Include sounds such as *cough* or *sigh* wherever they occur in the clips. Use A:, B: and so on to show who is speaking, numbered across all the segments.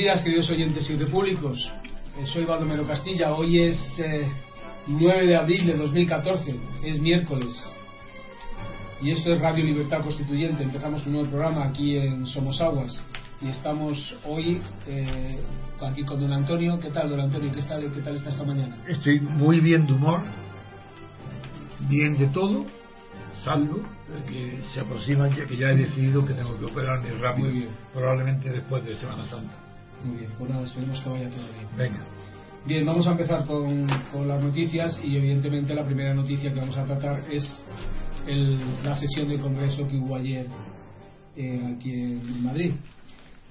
A: días, queridos oyentes y repúblicos. Eh, soy Baldomero Castilla. Hoy es eh, 9 de abril de 2014, es miércoles. Y esto es Radio Libertad Constituyente. Empezamos un nuevo programa aquí en Somos Aguas. Y estamos hoy eh, aquí con don Antonio. ¿Qué tal, don Antonio? ¿Qué tal, ¿Qué tal está esta mañana?
B: Estoy muy bien de humor, bien de todo, salvo que se aproximan ya que ya he decidido que tengo que operarme rápido,
A: Muy bien.
B: probablemente después de Semana Santa.
A: Muy bien, pues nada, esperemos que vaya todo bien.
B: Venga,
A: Bien, vamos a empezar con, con las noticias y evidentemente la primera noticia que vamos a tratar es el- la sesión del Congreso que hubo ayer eh, aquí en Madrid.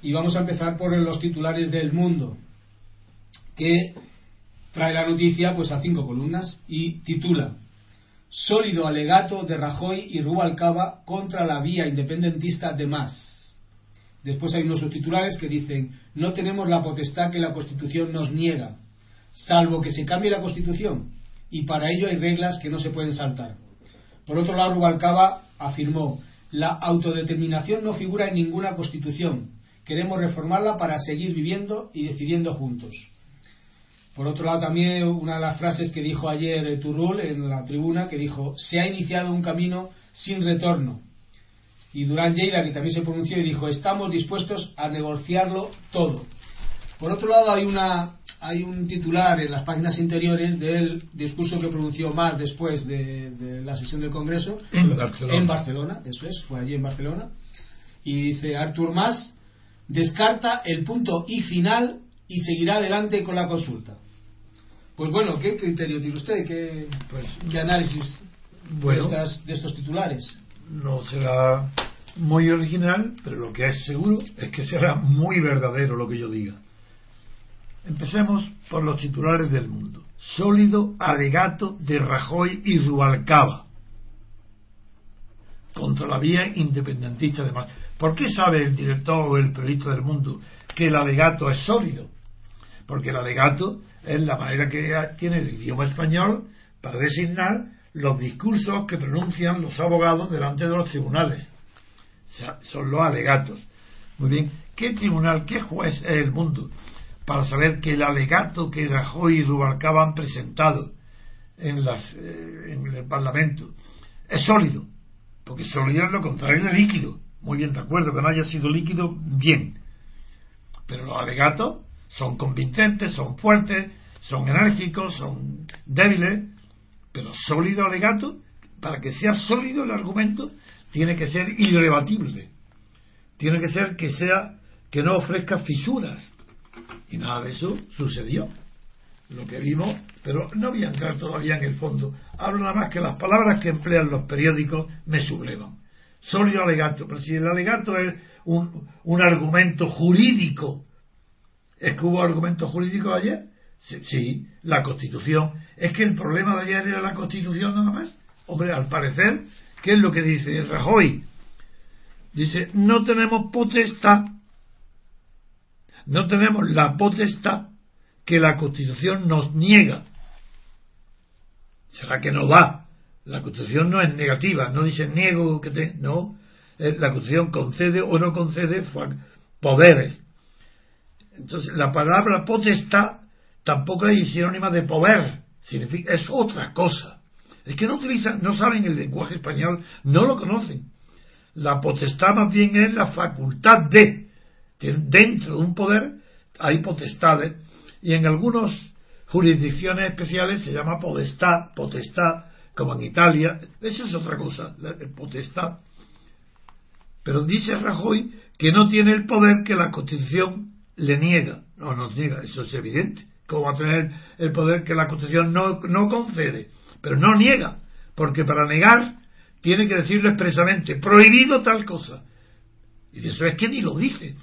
A: Y vamos a empezar por los titulares del mundo, que trae la noticia pues a cinco columnas y titula Sólido alegato de Rajoy y Rubalcaba contra la vía independentista de más. Después hay unos subtitulares que dicen, no tenemos la potestad que la Constitución nos niega, salvo que se cambie la Constitución, y para ello hay reglas que no se pueden saltar. Por otro lado, Rubalcaba afirmó, la autodeterminación no figura en ninguna Constitución, queremos reformarla para seguir viviendo y decidiendo juntos. Por otro lado, también una de las frases que dijo ayer Turrul en la tribuna, que dijo, se ha iniciado un camino sin retorno. Y Durán que también se pronunció y dijo, estamos dispuestos a negociarlo todo. Por otro lado, hay, una, hay un titular en las páginas interiores del discurso que pronunció más después de, de la sesión del Congreso
B: En Barcelona.
A: en Barcelona, eso es, fue allí en Barcelona. Y dice, Artur Mas descarta el punto y final y seguirá adelante con la consulta. Pues bueno, ¿qué criterio tiene usted? ¿Qué,
B: Pues,
A: qué análisis
B: bueno.
A: de, estas- de estos titulares?
B: No será muy original, pero lo que es seguro es que será muy verdadero lo que yo diga. Empecemos por los titulares del mundo. Sólido alegato de Rajoy y Rubalcaba contra la vía independentista de más. ¿Por qué sabe el director o el periodista del mundo que el alegato es sólido? Porque el alegato es la manera que tiene el idioma español para designar los discursos que pronuncian los abogados delante de los tribunales. Son los alegatos. Muy bien, ¿qué tribunal, qué juez es el mundo para saber que el alegato que Rajoy y Rubalcaba han presentado en, las, eh, en el Parlamento es sólido? Porque sólido es lo contrario de líquido. Muy bien, de acuerdo, que no haya sido líquido, bien. Pero los alegatos son convincentes, son fuertes, son enérgicos, son débiles, pero sólido alegato, para que sea sólido el argumento, tiene que ser irrebatible. Tiene que ser que sea que no ofrezca fisuras. Y nada de eso sucedió. Lo que vimos, pero no voy a entrar todavía en el fondo. Hablo nada más que las palabras que emplean los periódicos me sublevan. Sólido alegato, pero si el alegato es un, un argumento jurídico, ¿es que hubo argumentos jurídicos ayer? Sí, la Constitución. ¿Es que el problema de ayer era la Constitución nada más? Hombre, al parecer, ¿qué es lo que dice Rajoy? Dice, no tenemos potestad, no tenemos la potestad que la Constitución nos niega. ¿Será que no va? La Constitución no es negativa, no dice niego que te. No, Eh, la Constitución concede o no concede poderes. Entonces, la palabra potestad tampoco es sinónima de poder, significa, es otra cosa. Es que no utilizan, no saben el lenguaje español, no lo conocen. La potestad más bien es la facultad de. Dentro de un poder hay potestades y en algunas jurisdicciones especiales se llama potestad, potestad, como en Italia. Eso es otra cosa, la potestad. Pero dice Rajoy que no tiene el poder que la Constitución le niega. No nos niega, eso es evidente. ¿Cómo va a tener el poder que la Constitución no, no concede? Pero no niega, porque para negar tiene que decirlo expresamente, prohibido tal cosa. Y eso es que ni lo dice.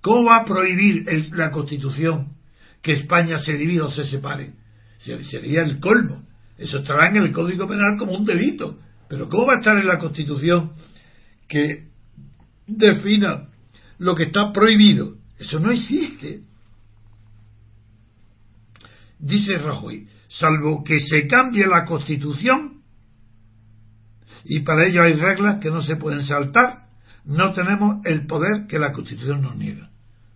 B: ¿Cómo va a prohibir la Constitución que España se divida o se separe? Sería el colmo. Eso estará en el Código Penal como un delito. Pero ¿cómo va a estar en la Constitución que defina lo que está prohibido? Eso no existe. Dice Rajoy, salvo que se cambie la Constitución, y para ello hay reglas que no se pueden saltar, no tenemos el poder que la Constitución nos niega.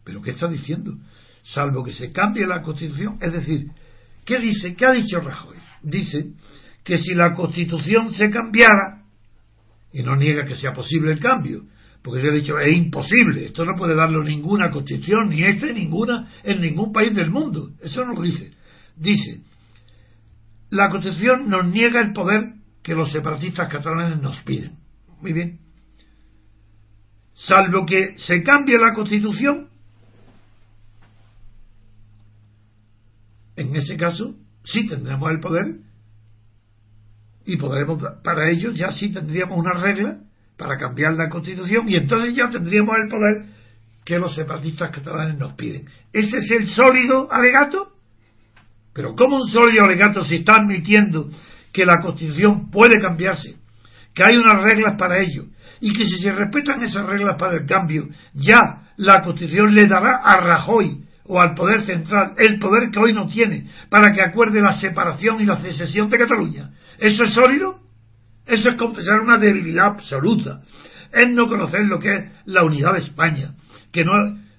B: ¿Pero qué está diciendo? Salvo que se cambie la Constitución, es decir, ¿qué dice? ¿Qué ha dicho Rajoy? Dice que si la Constitución se cambiara, y no niega que sea posible el cambio, porque yo he dicho, es imposible, esto no puede darlo ninguna constitución, ni este, ninguna, en ningún país del mundo. Eso no lo dice. Dice, la constitución nos niega el poder que los separatistas catalanes nos piden. Muy bien. Salvo que se cambie la constitución, en ese caso sí tendremos el poder y podremos, para ello ya sí tendríamos una regla para cambiar la constitución y entonces ya tendríamos el poder que los separatistas catalanes nos piden. ¿Ese es el sólido alegato? Pero ¿cómo un sólido alegato se está admitiendo que la constitución puede cambiarse? Que hay unas reglas para ello y que si se respetan esas reglas para el cambio, ya la constitución le dará a Rajoy o al poder central el poder que hoy no tiene para que acuerde la separación y la secesión de Cataluña. ¿Eso es sólido? Eso es confesar una debilidad absoluta. Es no conocer lo que es la unidad de España. Que no,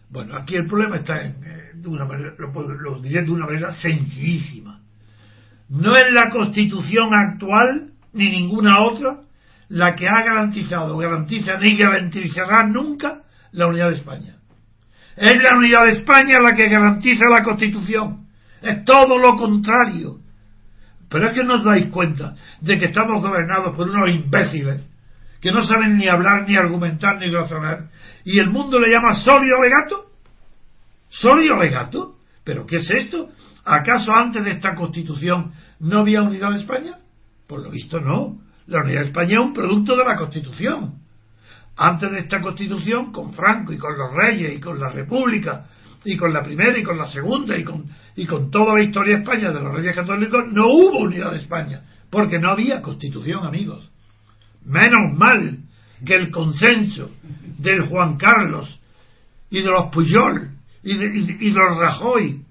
B: bueno, aquí el problema está en, eh, una manera, lo, diré de una manera sencillísima. No es la constitución actual, ni ninguna otra, la que ha garantizado, garantiza ni garantizará nunca la unidad de España. Es la unidad de España la que garantiza la constitución. Es todo lo contrario. Pero es que no os dais cuenta de que estamos gobernados por unos imbéciles que no saben ni hablar, ni argumentar, ni razonar. Y el mundo le llama sólido legato. ¿Sólido legato? ¿Pero qué es esto? ¿Acaso antes de esta constitución no había unidad de España? Por lo visto no. La unidad de España es un producto de la constitución. Antes de esta constitución, con Franco y con los reyes y con la república y con la primera y con la segunda y con, y con toda la historia de España de los reyes católicos, no hubo unidad de España, porque no había constitución, amigos. Menos mal que el consenso del Juan Carlos y de los Puyol y de, los Rajoy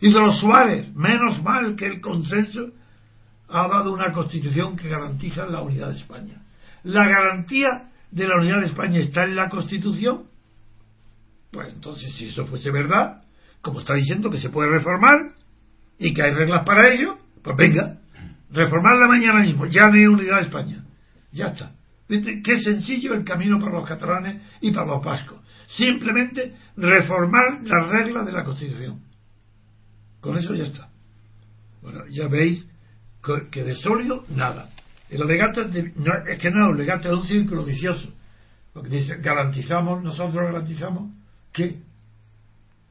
B: y de los Suárez, menos mal que el consenso ha dado una constitución que garantiza la unidad de España. La garantía de la unidad de España está en la constitución pues entonces, si eso fuese verdad, como está diciendo que se puede reformar y que hay reglas para ello, pues venga, reformarla mañana mismo, ya no hay unidad de España. Ya está. ¿Viste? Qué sencillo el camino para los catalanes y para los vascos. Simplemente reformar las reglas de la Constitución. Con eso ya está. Bueno, ya veis que de sólido, nada. El alegato es, es que no es un legato, es un círculo vicioso. Porque dice, garantizamos, nosotros garantizamos que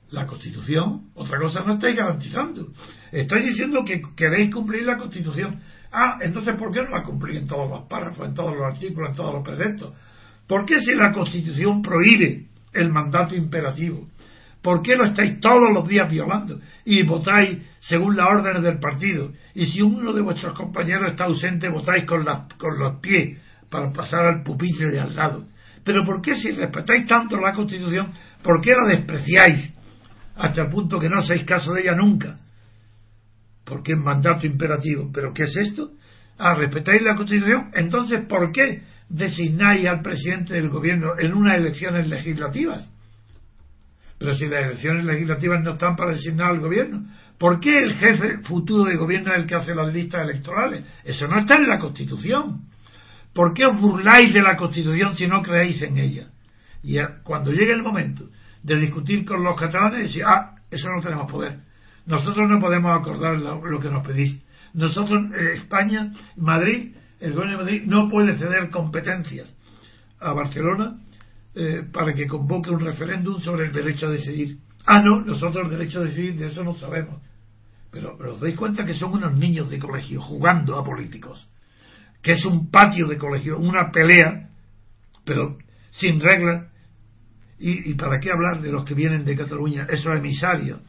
B: la Constitución, otra cosa no estáis garantizando. Estáis diciendo que queréis cumplir la Constitución. Ah, entonces ¿por qué no la cumplís en todos los párrafos, en todos los artículos, en todos los preceptos? ¿Por qué si la Constitución prohíbe el mandato imperativo? ¿Por qué lo estáis todos los días violando? Y votáis según las órdenes del partido. Y si uno de vuestros compañeros está ausente, votáis con, con los pies para pasar al pupitre de al lado. Pero ¿por qué si respetáis tanto la Constitución, por qué la despreciáis hasta el punto que no hacéis caso de ella nunca? Porque es mandato imperativo. ¿Pero qué es esto? Ah, respetáis la Constitución. Entonces, ¿por qué designáis al presidente del gobierno en unas elecciones legislativas? Pero si las elecciones legislativas no están para designar al gobierno, ¿por qué el jefe futuro de gobierno es el que hace las listas electorales? Eso no está en la Constitución. ¿Por qué os burláis de la Constitución si no creéis en ella? Y cuando llegue el momento de discutir con los catalanes, decir, ah, eso no tenemos poder. Nosotros no podemos acordar lo, que nos pedís. Nosotros, eh, España, Madrid, el gobierno de Madrid no puede ceder competencias a Barcelona eh, para que convoque un referéndum sobre el derecho a decidir. Ah, no, nosotros el derecho a decidir, de eso no sabemos. Pero, os dais cuenta que son unos niños de colegio jugando a políticos. Que es un patio de colegio, una pelea, pero sin reglas. ¿Y, ¿Y para qué hablar de los que vienen de Cataluña, esos emisarios?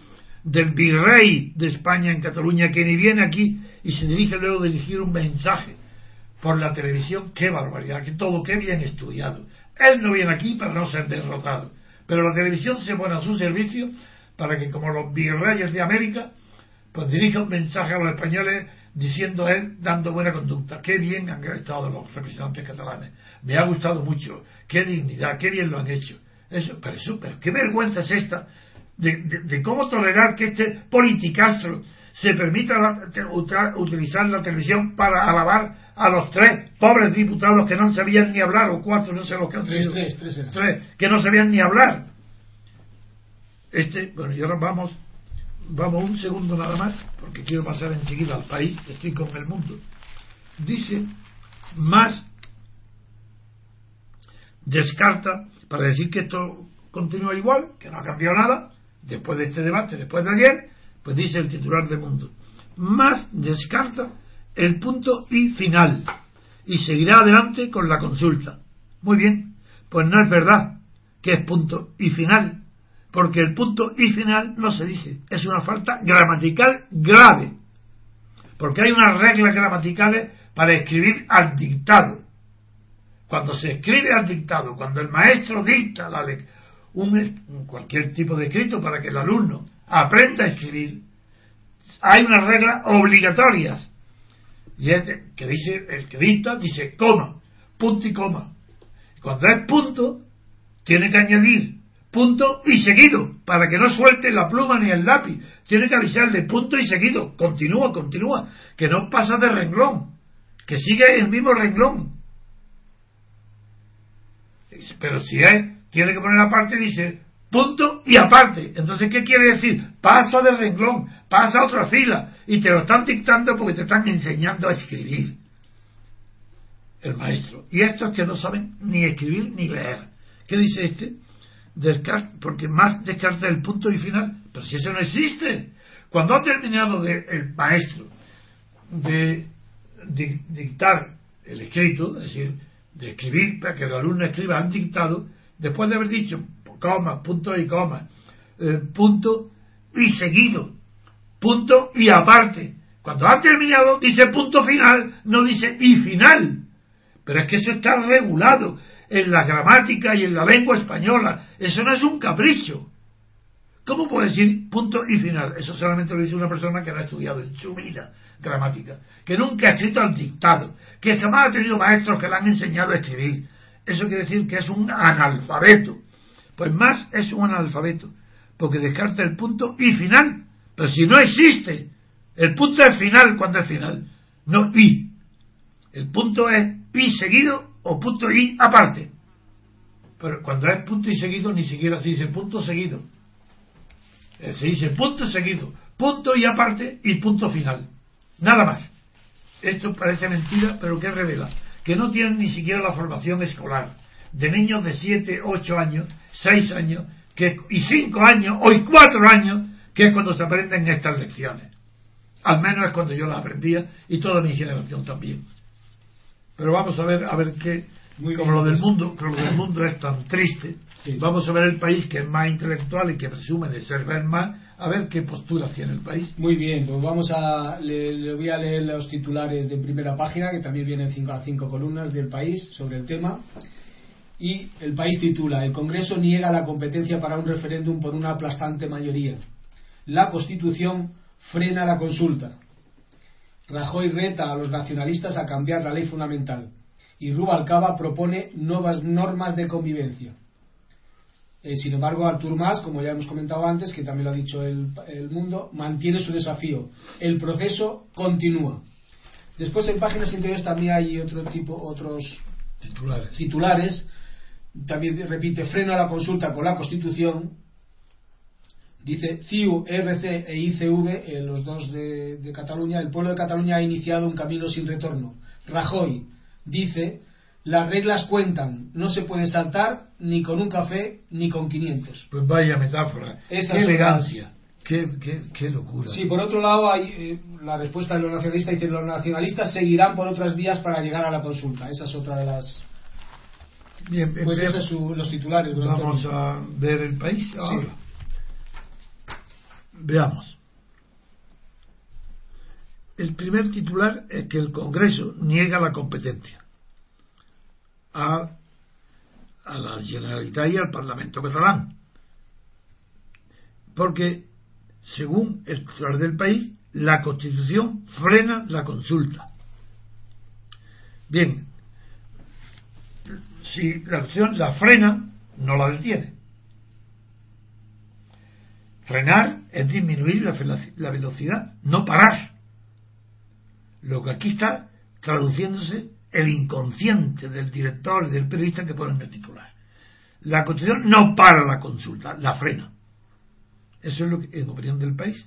B: Del virrey de España en Cataluña, que ni viene aquí y se dirige luego a dirigir un mensaje por la televisión, qué barbaridad, que todo, qué bien estudiado. Él no viene aquí para no ser derrotado, pero la televisión se pone a su servicio para que, como los virreyes de América, pues dirija un mensaje a los españoles diciendo él, dando buena conducta. Qué bien han estado los representantes catalanes. Me ha gustado mucho. Qué dignidad, qué bien lo han hecho. Eso, pero, súper qué vergüenza es esta de, de cómo tolerar que este politicastro se permita utilizar la televisión para alabar a los tres pobres diputados que no sabían ni hablar, o cuatro, no sé lo que han
A: tres, tres,
B: tres, que no sabían ni hablar. Este, bueno, y ahora vamos, vamos un segundo nada más, porque quiero pasar enseguida al país, estoy con el mundo. Dice, más descarta, para decir que esto continúa igual, que no ha cambiado nada, después de este debate, después de ayer, pues dice el titular de Mundo, más descarta el punto y final y seguirá adelante con la consulta. Muy bien, pues no es verdad que es punto y final, porque el punto y final no se dice, es una falta gramatical grave, porque hay unas reglas gramaticales para escribir al dictado. Cuando se escribe al dictado, cuando el maestro dicta la un, cualquier tipo de escrito para que el alumno aprenda a escribir, hay unas reglas obligatorias. Y es que dice, el que dice coma, punto y coma. Cuando es punto, tiene que añadir punto y seguido, para que no suelte la pluma ni el lápiz. Tiene que avisarle punto y seguido. Continúa, continúa. Que no pasa de renglón. Que sigue el mismo renglón. Pero si es, tiene que poner aparte, dice punto y aparte. Entonces, ¿qué quiere decir? Pasa de renglón, pasa a otra fila y te lo están dictando porque te están enseñando a escribir. El maestro. Y estos que no saben ni escribir ni leer. ¿Qué dice este? porque más descarta el punto y final. Pero si eso no existe. Cuando ha terminado el maestro de, de dictar el escrito, es decir, de escribir para que el alumno escriba, han dictado, después de haber dicho coma, punto y coma, eh, punto y seguido, punto y aparte. Cuando ha terminado dice punto final, no dice y final. Pero es que eso está regulado en la gramática y en la lengua española. Eso no es un capricho. ¿Cómo puede decir punto y final? Eso solamente lo dice una persona que no ha estudiado en su vida gramática, que nunca ha escrito al dictado, que jamás ha tenido maestros que le han enseñado a escribir. Eso quiere decir que es un analfabeto. Pues más es un analfabeto, porque descarta el punto y final. Pero si no existe, el punto es final cuando es final, no y. El punto es y seguido o punto y aparte. Pero cuando es punto y seguido, ni siquiera se dice punto seguido. Eh, se dice punto seguido, punto y aparte y punto final. Nada más. Esto parece mentira, pero que revela que no tienen ni siquiera la formación escolar de niños de 7, 8 años, 6 años que, y 5 años, o 4 años, que es cuando se aprenden estas lecciones. Al menos es cuando yo las aprendía y toda mi generación también. Pero vamos a ver, a ver qué, como lo del pues. mundo, como lo del mundo es tan triste, vamos a ver el país que es más intelectual y que presume de ser más, a ver qué postura tiene el país.
A: Muy bien, pues vamos a, le, voy a leer los titulares de primera página, que también vienen cinco a cinco columnas del país sobre el tema. Y el país titula, el Congreso niega la competencia para un referéndum por una aplastante mayoría. La Constitución frena la consulta. Rajoy reta a los nacionalistas a cambiar la ley fundamental. Y Rubalcaba propone nuevas normas de convivencia. Eh, sin embargo, Artur Mas, como ya hemos comentado antes, que también lo ha dicho el, el Mundo, mantiene su desafío. El proceso continúa. Después en páginas interiores también hay otro tipo, otros
B: Titulares.
A: titulares. También repite, freno a la consulta con la Constitución. Dice CIU, RC e ICV, eh, los dos de, de Cataluña, el pueblo de Cataluña ha iniciado un camino sin retorno. Rajoy dice, las reglas cuentan, no se puede saltar ni con un café ni con 500.
B: Pues vaya metáfora.
A: Esas
B: qué elegancia. Qué, qué, qué locura.
A: Sí, por otro lado, hay eh, la respuesta de los nacionalistas dice los nacionalistas seguirán por otras vías para llegar a la consulta. Esa es otra de las.
B: Bien,
A: Pues
B: empe-
A: esos son los titulares.
B: Vamos a ver el país ahora. Veamos. El primer titular es que el Congreso niega la competencia a, a la Generalitat y al Parlamento catalán. Porque, según el titular del país, la Constitución frena la consulta. Bien, si la opción la frena, no la detiene. Frenar es disminuir la, la velocidad, no parar. Lo que aquí está traduciéndose el inconsciente del director y del periodista que pone en el titular. La Constitución no para la consulta, la frena. Eso es lo que, en opinión del país.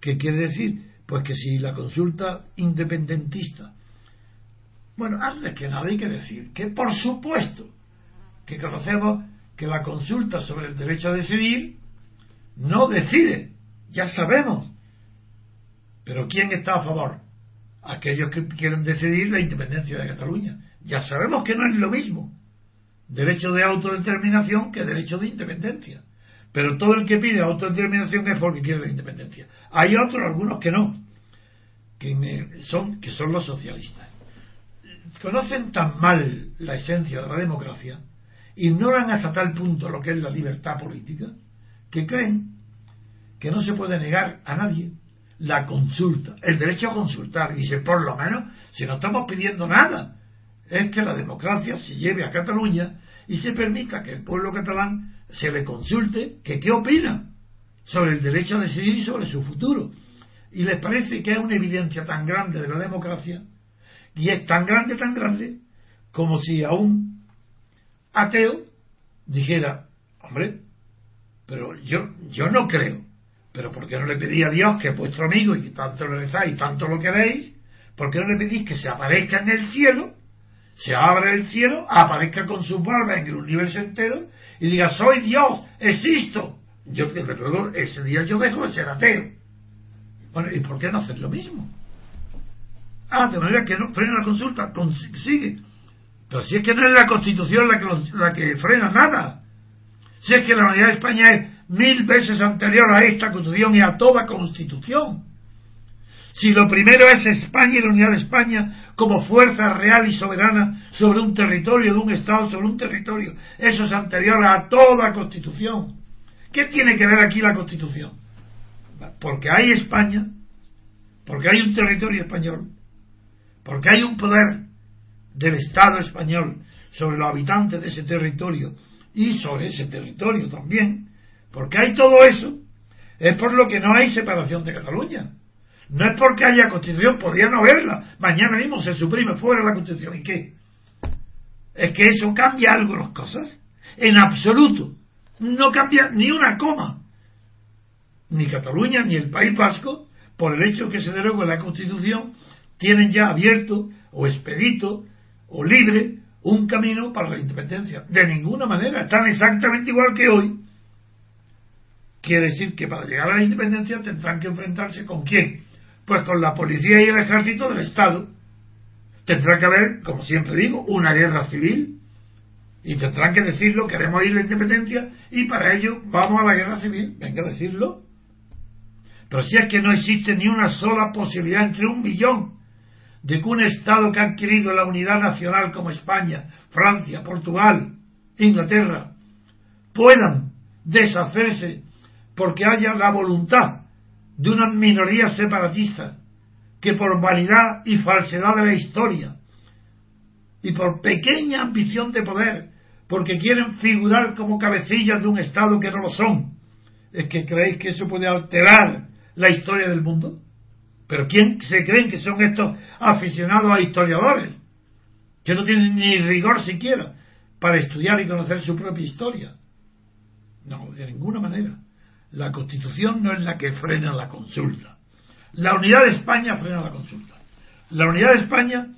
B: ¿Qué quiere decir? Pues que si la consulta independentista bueno, antes que nada hay que decir que por supuesto que conocemos que la consulta sobre el derecho a decidir no decide, ya sabemos. Pero ¿quién está a favor? Aquellos que quieren decidir la independencia de Cataluña. Ya sabemos que no es lo mismo derecho de autodeterminación que derecho de independencia. Pero todo el que pide autodeterminación es porque quiere la independencia. Hay otros, algunos que no, que, son, que son los socialistas conocen tan mal la esencia de la democracia, ignoran hasta tal punto lo que es la libertad política, que creen que no se puede negar a nadie la consulta, el derecho a consultar. Y dice, por lo menos, si no estamos pidiendo nada, es que la democracia se lleve a Cataluña y se permita que el pueblo catalán se le consulte que qué opina sobre el derecho a decidir sobre su futuro. Y les parece que es una evidencia tan grande de la democracia y es tan grande, tan grande, como si a un ateo dijera, hombre, pero yo, yo no creo, pero ¿por qué no le pedí a Dios que es vuestro amigo y que tanto lo rezáis y tanto lo queréis? ¿Por qué no le pedís que se aparezca en el cielo, se abra el cielo, aparezca con sus barbas en el universo entero y diga, soy Dios, existo? Yo, desde luego, ese día yo dejo de ser ateo. Bueno, ¿y por qué no hacer lo mismo? Ah, de manera que no frena la consulta, consigue. Pero si es que no es la Constitución la que, la que frena nada. Si es que la unidad de España es mil veces anterior a esta Constitución y a toda Constitución. Si lo primero es España y la unidad de España como fuerza real y soberana sobre un territorio de un Estado, sobre un territorio, eso es anterior a toda Constitución. ¿Qué tiene que ver aquí la Constitución? Porque hay España, porque hay un territorio español, porque hay un poder del Estado español sobre los habitantes de ese territorio y sobre ese territorio también, porque hay todo eso, es por lo que no hay separación de Cataluña. No es porque haya constitución, podría no haberla. Mañana mismo se suprime fuera la constitución. ¿Y qué? ¿Es que eso cambia algo las cosas? En absoluto. No cambia ni una coma. Ni Cataluña ni el País Vasco, por el hecho que se derogue la constitución, tienen ya abierto o expedito o libre un camino para la independencia. De ninguna manera. Están exactamente igual que hoy. Quiere decir que para llegar a la independencia tendrán que enfrentarse con quién? Pues con la policía y el ejército del Estado. Tendrá que haber, como siempre digo, una guerra civil. Y tendrán que decirlo, queremos ir a la independencia y para ello vamos a la guerra civil. Venga a decirlo. Pero si es que no existe ni una sola posibilidad entre un millón de que un Estado que ha adquirido la unidad nacional como España, Francia, Portugal, Inglaterra, puedan deshacerse porque haya la voluntad de unas minorías separatistas que por vanidad y falsedad de la historia y por pequeña ambición de poder porque quieren figurar como cabecillas de un Estado que no lo son. ¿Es que creéis que eso puede alterar la historia del mundo? ¿Pero quién se creen que son estos aficionados a historiadores? Que no tienen ni rigor siquiera para estudiar y conocer su propia historia. No, de ninguna manera. La Constitución no es la que frena la consulta. La unidad de España frena la consulta. La unidad de España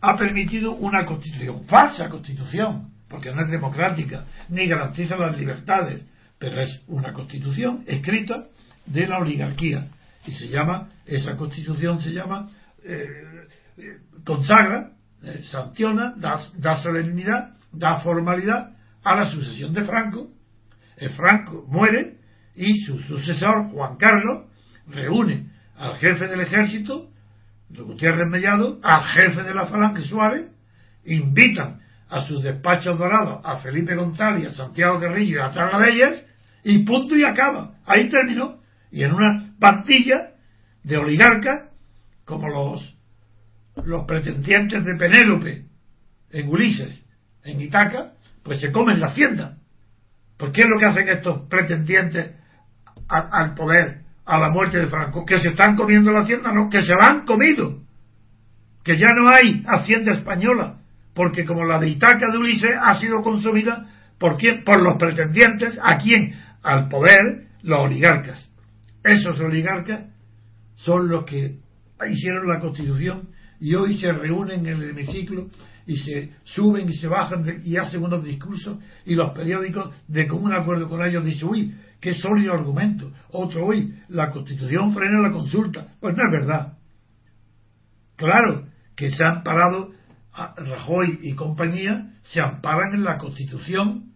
B: ha permitido una constitución, falsa constitución, porque no es democrática, ni garantiza las libertades, pero es una constitución escrita de la oligarquía. Y se llama, esa constitución se llama, eh, consagra, eh, sanciona, da, da solemnidad, da formalidad a la sucesión de Franco. Franco muere y su sucesor, Juan Carlos, reúne al jefe del ejército, Gutiérrez Mellado, al jefe de la Falange Suárez, invitan a sus despachos dorados a Felipe González, a Santiago Guerrillo y a Tarabellas, y punto y acaba. Ahí terminó. Y en una pandilla de oligarcas, como los, los pretendientes de Penélope en Ulises, en Itaca, pues se comen la hacienda. ¿Por qué es lo que hacen estos pretendientes al poder, a la muerte de Franco? Que se están comiendo la hacienda, no, que se la han comido. Que ya no hay hacienda española, porque como la de Itaca de Ulises ha sido consumida por quién? Por los pretendientes, ¿a quién? Al poder, los oligarcas. Esos oligarcas son los que hicieron la constitución y hoy se reúnen en el hemiciclo y se suben y se bajan y hacen unos discursos y los periódicos de común acuerdo con ellos dicen, uy, qué sólido argumento. Otro, uy, la constitución frena la consulta. Pues no es verdad. Claro que se han parado, Rajoy y compañía se amparan en la constitución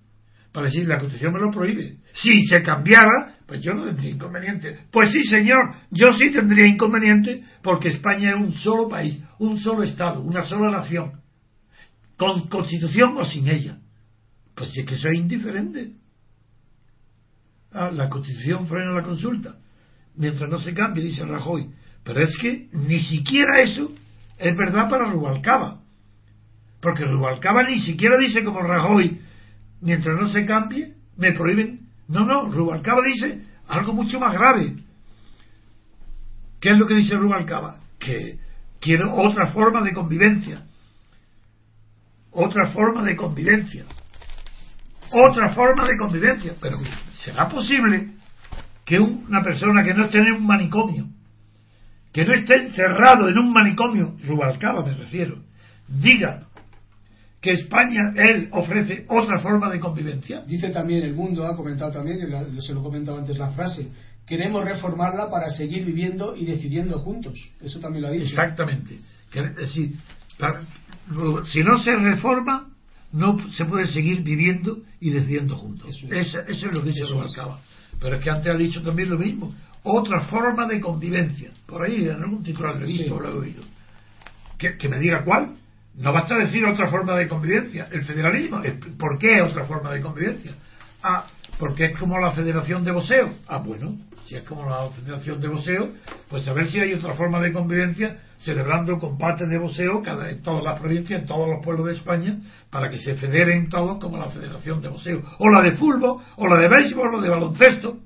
B: para decir, la constitución me lo prohíbe. Si se cambiara, pues yo no tendría inconveniente. Pues sí, señor, yo sí tendría inconveniente porque España es un solo país, un solo Estado, una sola nación con constitución o sin ella. Pues es que soy indiferente. Ah, la constitución frena la consulta. Mientras no se cambie, dice Rajoy. Pero es que ni siquiera eso es verdad para Rubalcaba. Porque Rubalcaba ni siquiera dice como Rajoy, mientras no se cambie, me prohíben. No, no, Rubalcaba dice algo mucho más grave. ¿Qué es lo que dice Rubalcaba? Que quiero otra forma de convivencia otra forma de convivencia. Otra forma de convivencia. Pero ¿será posible que una persona que no esté en un manicomio, que no esté encerrado en un manicomio, Rubalcaba me refiero, diga que España, él ofrece otra forma de convivencia?
A: Dice también el mundo, ha comentado también, se lo he comentado antes la frase, queremos reformarla para seguir viviendo y decidiendo juntos. Eso también lo ha dicho.
B: Exactamente. Decir, si no se reforma, no se puede seguir viviendo y decidiendo juntos. Eso es, lo que dice Rubalcaba. Pero es que antes ha dicho también lo mismo. Otra forma de convivencia. Por ahí, en algún titular de visto lo he oído. Que, que, me diga cuál. No basta decir otra forma de convivencia. El federalismo. ¿Por qué otra forma de convivencia? Ah, porque es como la Federación de Boseo. Ah, bueno, si es como la Federación de Boseo, pues a ver si hay otra forma de convivencia celebrando combates de boxeo cada, en todas las provincias, en todos los pueblos de España, para que se federen todos como la Federación de Boxeo, o la de fútbol, o la de béisbol, o de baloncesto.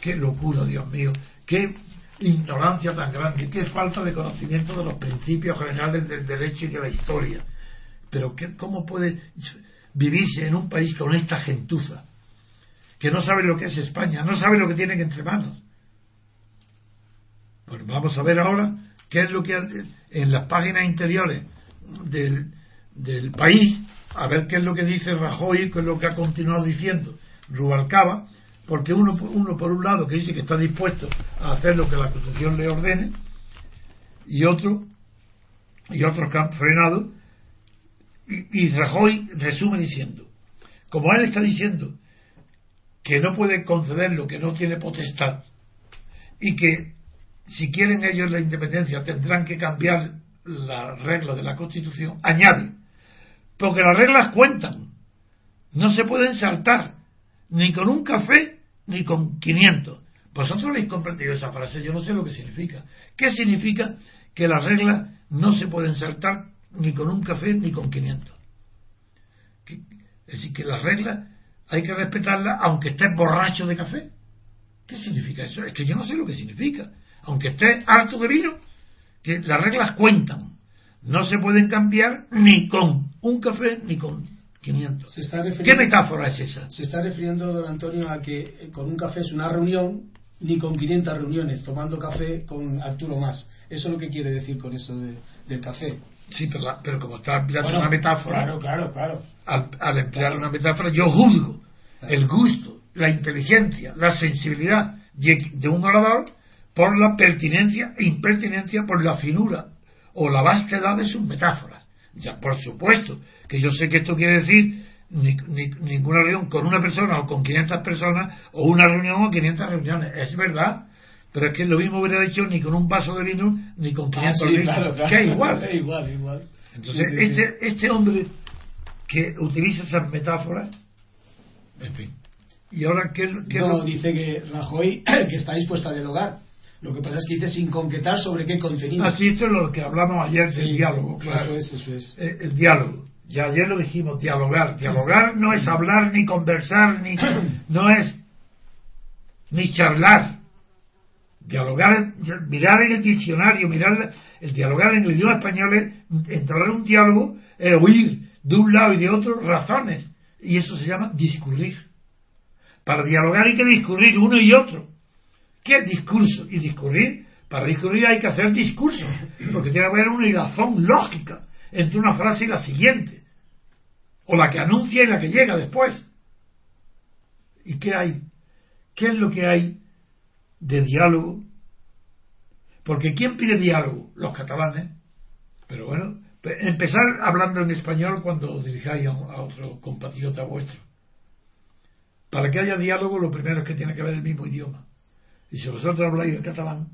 B: Qué locura, Dios mío, qué ignorancia tan grande, qué falta de conocimiento de los principios generales del derecho y de la historia. Pero ¿cómo puede vivirse en un país con esta gentuza? Que no sabe lo que es España, no sabe lo que tienen entre manos pues vamos a ver ahora qué es lo que en las páginas interiores del, del país, a ver qué es lo que dice Rajoy, qué es lo que ha continuado diciendo Rubalcaba, porque uno, uno por un lado que dice que está dispuesto a hacer lo que la Constitución le ordene, y otro, y otros que han frenado, y, y Rajoy resume diciendo, como él está diciendo que no puede conceder lo que no tiene potestad, y que si quieren ellos la independencia, tendrán que cambiar las reglas de la Constitución, añade, porque las reglas cuentan, no se pueden saltar, ni con un café, ni con 500. Vosotros habéis comprendido esa frase, yo no sé lo que significa. ¿Qué significa que las reglas no se pueden saltar ni con un café ni con 500? Que, es decir, que las reglas hay que respetarlas aunque estés borracho de café. ¿Qué significa eso? Es que yo no sé lo que significa. Aunque estés harto de vino, que las reglas cuentan. No se pueden cambiar ni con un café ni con 500.
A: Se está refiriendo-
B: ¿Qué metáfora es esa?
A: Se está refiriendo, don Antonio, a que eh, con un café es una reunión, ni con 500 reuniones, tomando café con Arturo más. Eso es lo que quiere decir con eso de- del café.
B: Sí, pero, la- pero como está empleando una metáfora,
A: Claro, claro, claro.
B: al, al emplear una metáfora, yo juzgo el gusto, la inteligencia, la sensibilidad de, de un orador por la pertinencia e impertinencia, por la finura o la vastedad de sus metáforas. Ya, por supuesto que yo sé que esto quiere decir ni- ni- ninguna reunión con una persona o con 500 personas o una reunión o 500 reuniones. Es verdad. Pero es que lo mismo hubiera dicho ni con un vaso de vino ni con 500
A: Ah, sí, claro, claro.
B: Que es igual. *laughs*
A: Es igual, igual.
B: Entonces,
A: Sí, sí, sí.
B: este, este hombre que utiliza esas metáforas, en fin. Y ahora, ¿qué, qué
A: No,
B: lo-
A: dice que Rajoy *clears throat* que está dispuesto a dialogar. Lo que pasa es que dice sin concretar sobre qué contenido.
B: Así, esto es lo que hablamos ayer del
A: Sí,
B: diálogo, claro.
A: Eso es, eso es.
B: Eh, el diálogo. Ya ayer lo dijimos, dialogar. Dialogar no es hablar ni conversar, ni *clears throat* no es ni charlar. Dialogar, es mirar en el diccionario, mirar el dialogar en el idioma español es entrar en un diálogo, es oír de un lado y de otro razones. Y eso se llama discurrir. Para dialogar hay que discurrir uno y otro. ¿Qué discurso? Y discurrir, para discurrir hay que hacer discurso, porque tiene que haber una razón lógica entre una frase y la siguiente, o la que anuncia y la que llega después. ¿Y qué hay? ¿Qué es lo que hay de diálogo? Porque ¿quién pide diálogo? Los catalanes. Pero bueno, pe- empezar hablando en español cuando os dirijáis a, a otro compatriota vuestro. Para que haya diálogo, lo primero es que tiene que haber el mismo idioma. Y si vosotros habláis el catalán,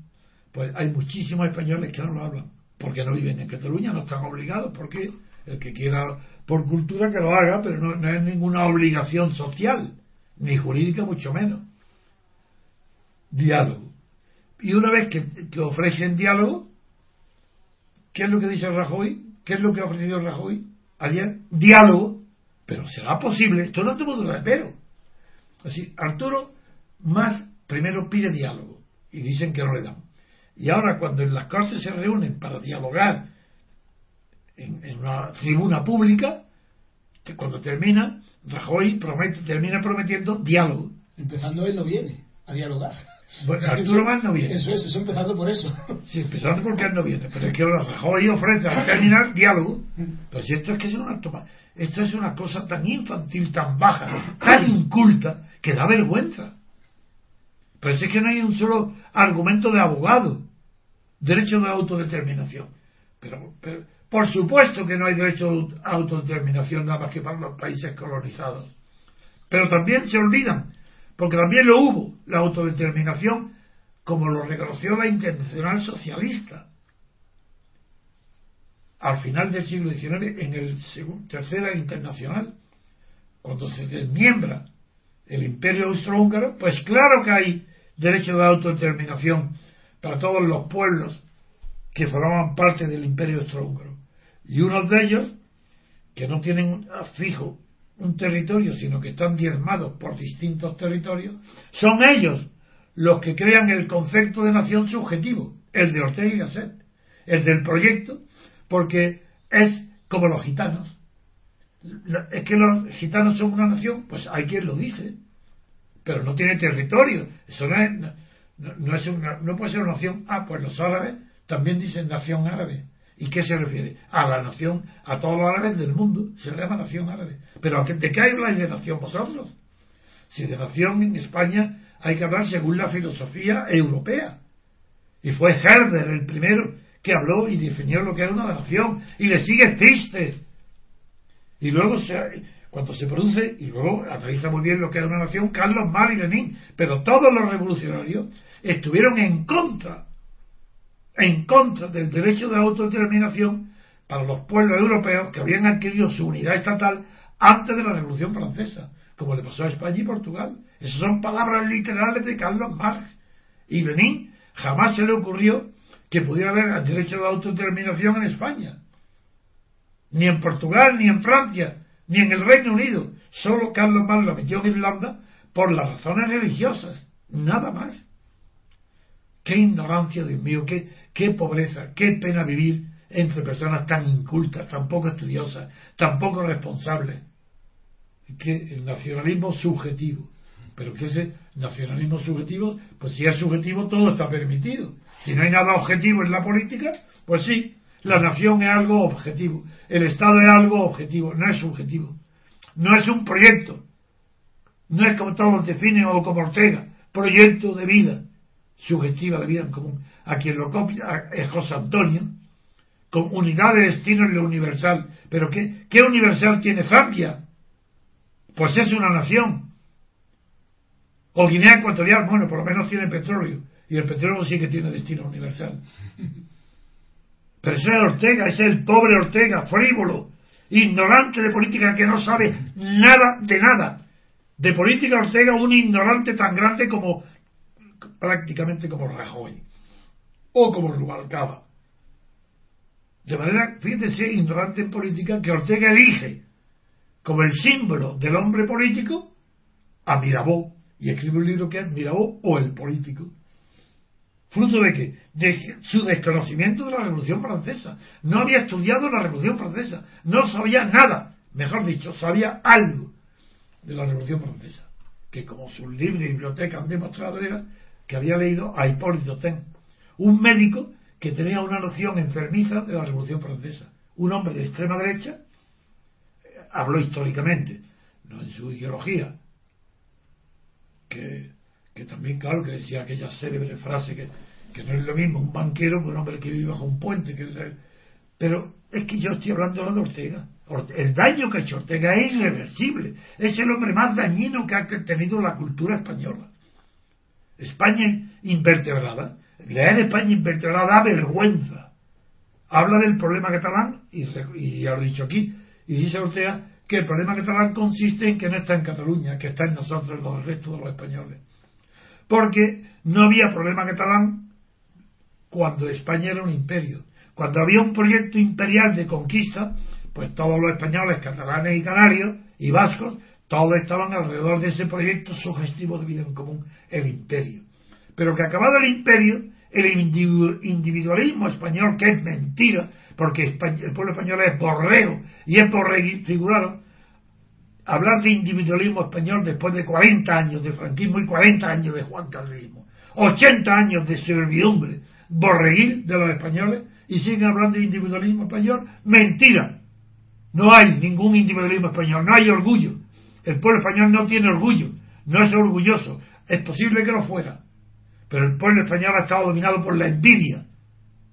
B: pues hay muchísimos españoles que no lo hablan, porque no viven en Cataluña, no están obligados, porque el que quiera por cultura que lo haga, pero no, no es ninguna obligación social, ni jurídica mucho menos. Diálogo. Y una vez que, que ofrecen diálogo, ¿qué es lo que dice Rajoy? ¿Qué es lo que ha ofrecido Rajoy ayer? Diálogo. Pero será posible, esto no tuvo duda pero. Así, Arturo más primero pide diálogo y dicen que no le dan. Y ahora cuando en las cortes se reúnen para dialogar en, en una tribuna pública, que cuando termina, Rajoy promete, termina prometiendo diálogo.
A: Empezando él no viene a dialogar.
B: Bueno, Arturo más no viene.
A: Eso es, eso empezando por eso.
B: Sí, empezando porque él no viene, pero es que ahora Rajoy ofrece al terminar diálogo. Pues esto es que es una toma, esto es una cosa tan infantil, tan baja, tan inculta, que da vergüenza. Pero es que no hay un solo argumento de abogado. Derecho de autodeterminación. Pero, por supuesto que no hay derecho a autodeterminación nada más que para los países colonizados. Pero también se olvidan, porque también lo hubo, la autodeterminación, como lo reconoció la Internacional Socialista. Al final del siglo XIX, en el Tercera Internacional, cuando se desmiembra el Imperio Austrohúngaro, pues claro que hay derecho de autodeterminación para todos los pueblos que formaban parte del Imperio Austrohúngaro. Y unos de ellos, que no tienen fijo un territorio, sino que están diezmados por distintos territorios, son ellos los que crean el concepto de nación subjetivo, el de Ortega y Gasset, el del proyecto, porque es como los gitanos. Es que los gitanos son una nación, pues hay quien lo dice, pero no tiene territorio. Eso no, es, no, no es una- no puede ser una nación. Ah, pues los árabes también dicen nación árabe. ¿Y qué se refiere? A la nación, a todos los árabes del mundo, se llama nación árabe. Pero ¿a qué- ¿de qué habláis de nación vosotros? Si de nación en España hay que hablar según la filosofía europea. Y fue Herder el primero que habló y definió lo que era una nación. Y le sigue triste. Y luego, se, cuando se produce, y luego analiza muy bien lo que era una nación, Carlos Marx y Lenin. Pero todos los revolucionarios estuvieron en contra, en contra del derecho de autodeterminación para los pueblos europeos que habían adquirido su unidad estatal antes de la Revolución Francesa, como le pasó a España y Portugal. Esas son palabras literales de Carlos Marx y Lenin. Jamás se le ocurrió que pudiera haber derecho de autodeterminación en España, ni en Portugal, ni en Francia, ni en el Reino Unido. Solo Carlos Mann la metió en Irlanda por las razones religiosas, nada más. Qué ignorancia, Dios mío, qué, qué pobreza, qué pena vivir entre personas tan incultas, tan poco estudiosas, tan poco responsables. Que el nacionalismo subjetivo. Pero que ese nacionalismo subjetivo, pues si es subjetivo, todo está permitido. Si no hay nada objetivo en la política, pues sí, la nación es algo objetivo. El Estado es algo objetivo, no es subjetivo. No es un proyecto. No es como todos definen o como Ortega, proyecto de vida, subjetiva de vida en común. A quien lo copia es José Antonio, con unidad de destino en lo universal. Pero ¿qué, qué universal tiene Francia? Pues es una nación. O Guinea Ecuatorial, bueno, por lo menos tiene petróleo. Y el petróleo sí que tiene destino universal. *laughs* Pero ese es Ortega, es el pobre Ortega, frívolo, ignorante de política que no sabe nada de nada. De política Ortega, un ignorante tan grande como prácticamente como Rajoy o como Rubalcaba. De manera, fíjese, ignorante en política, que Ortega elige como el símbolo del hombre político a Mirabeau y escribe un libro que es Mirabeau o el político. ¿Fruto de qué? De su desconocimiento de la Revolución Francesa. No había estudiado la Revolución Francesa. No sabía nada. Mejor dicho, sabía algo de la Revolución Francesa. Que como sus libros y bibliotecas han demostrado era que había leído a Hipólito Ten, un médico que tenía una noción enfermiza de la Revolución Francesa. Un hombre de extrema derecha, eh, habló históricamente, no en su ideología, que que también, claro, que decía aquella célebre frase que, que no es lo mismo un banquero que un hombre que vive bajo un puente. Que pero es que yo estoy hablando de Ortega. El daño que ha hecho Ortega es irreversible. Es el hombre más dañino que ha tenido la cultura española. España invertebrada. Leer España invertebrada da vergüenza. Habla del problema catalán, y, y ya lo he dicho aquí, y dice Ortega que el problema catalán consiste en que no está en Cataluña, que está en nosotros, los restos de los españoles porque no había problema catalán cuando España era un imperio. Cuando había un proyecto imperial de conquista, pues todos los españoles, catalanes y canarios y vascos, todos estaban alrededor de ese proyecto sugestivo de vida en común, el imperio. Pero que acabado el imperio, el individualismo español, que es mentira, porque el pueblo español es borrego y es figurado hablar de individualismo español después de 40 años de franquismo y 40 años de Juan Carlismo, 80 años de servidumbre borreguil de los españoles y siguen hablando de individualismo español, mentira. No hay ningún individualismo español, no hay orgullo. El pueblo español no tiene orgullo, no es orgulloso. Es posible que lo fuera, pero el pueblo español ha estado dominado por la envidia,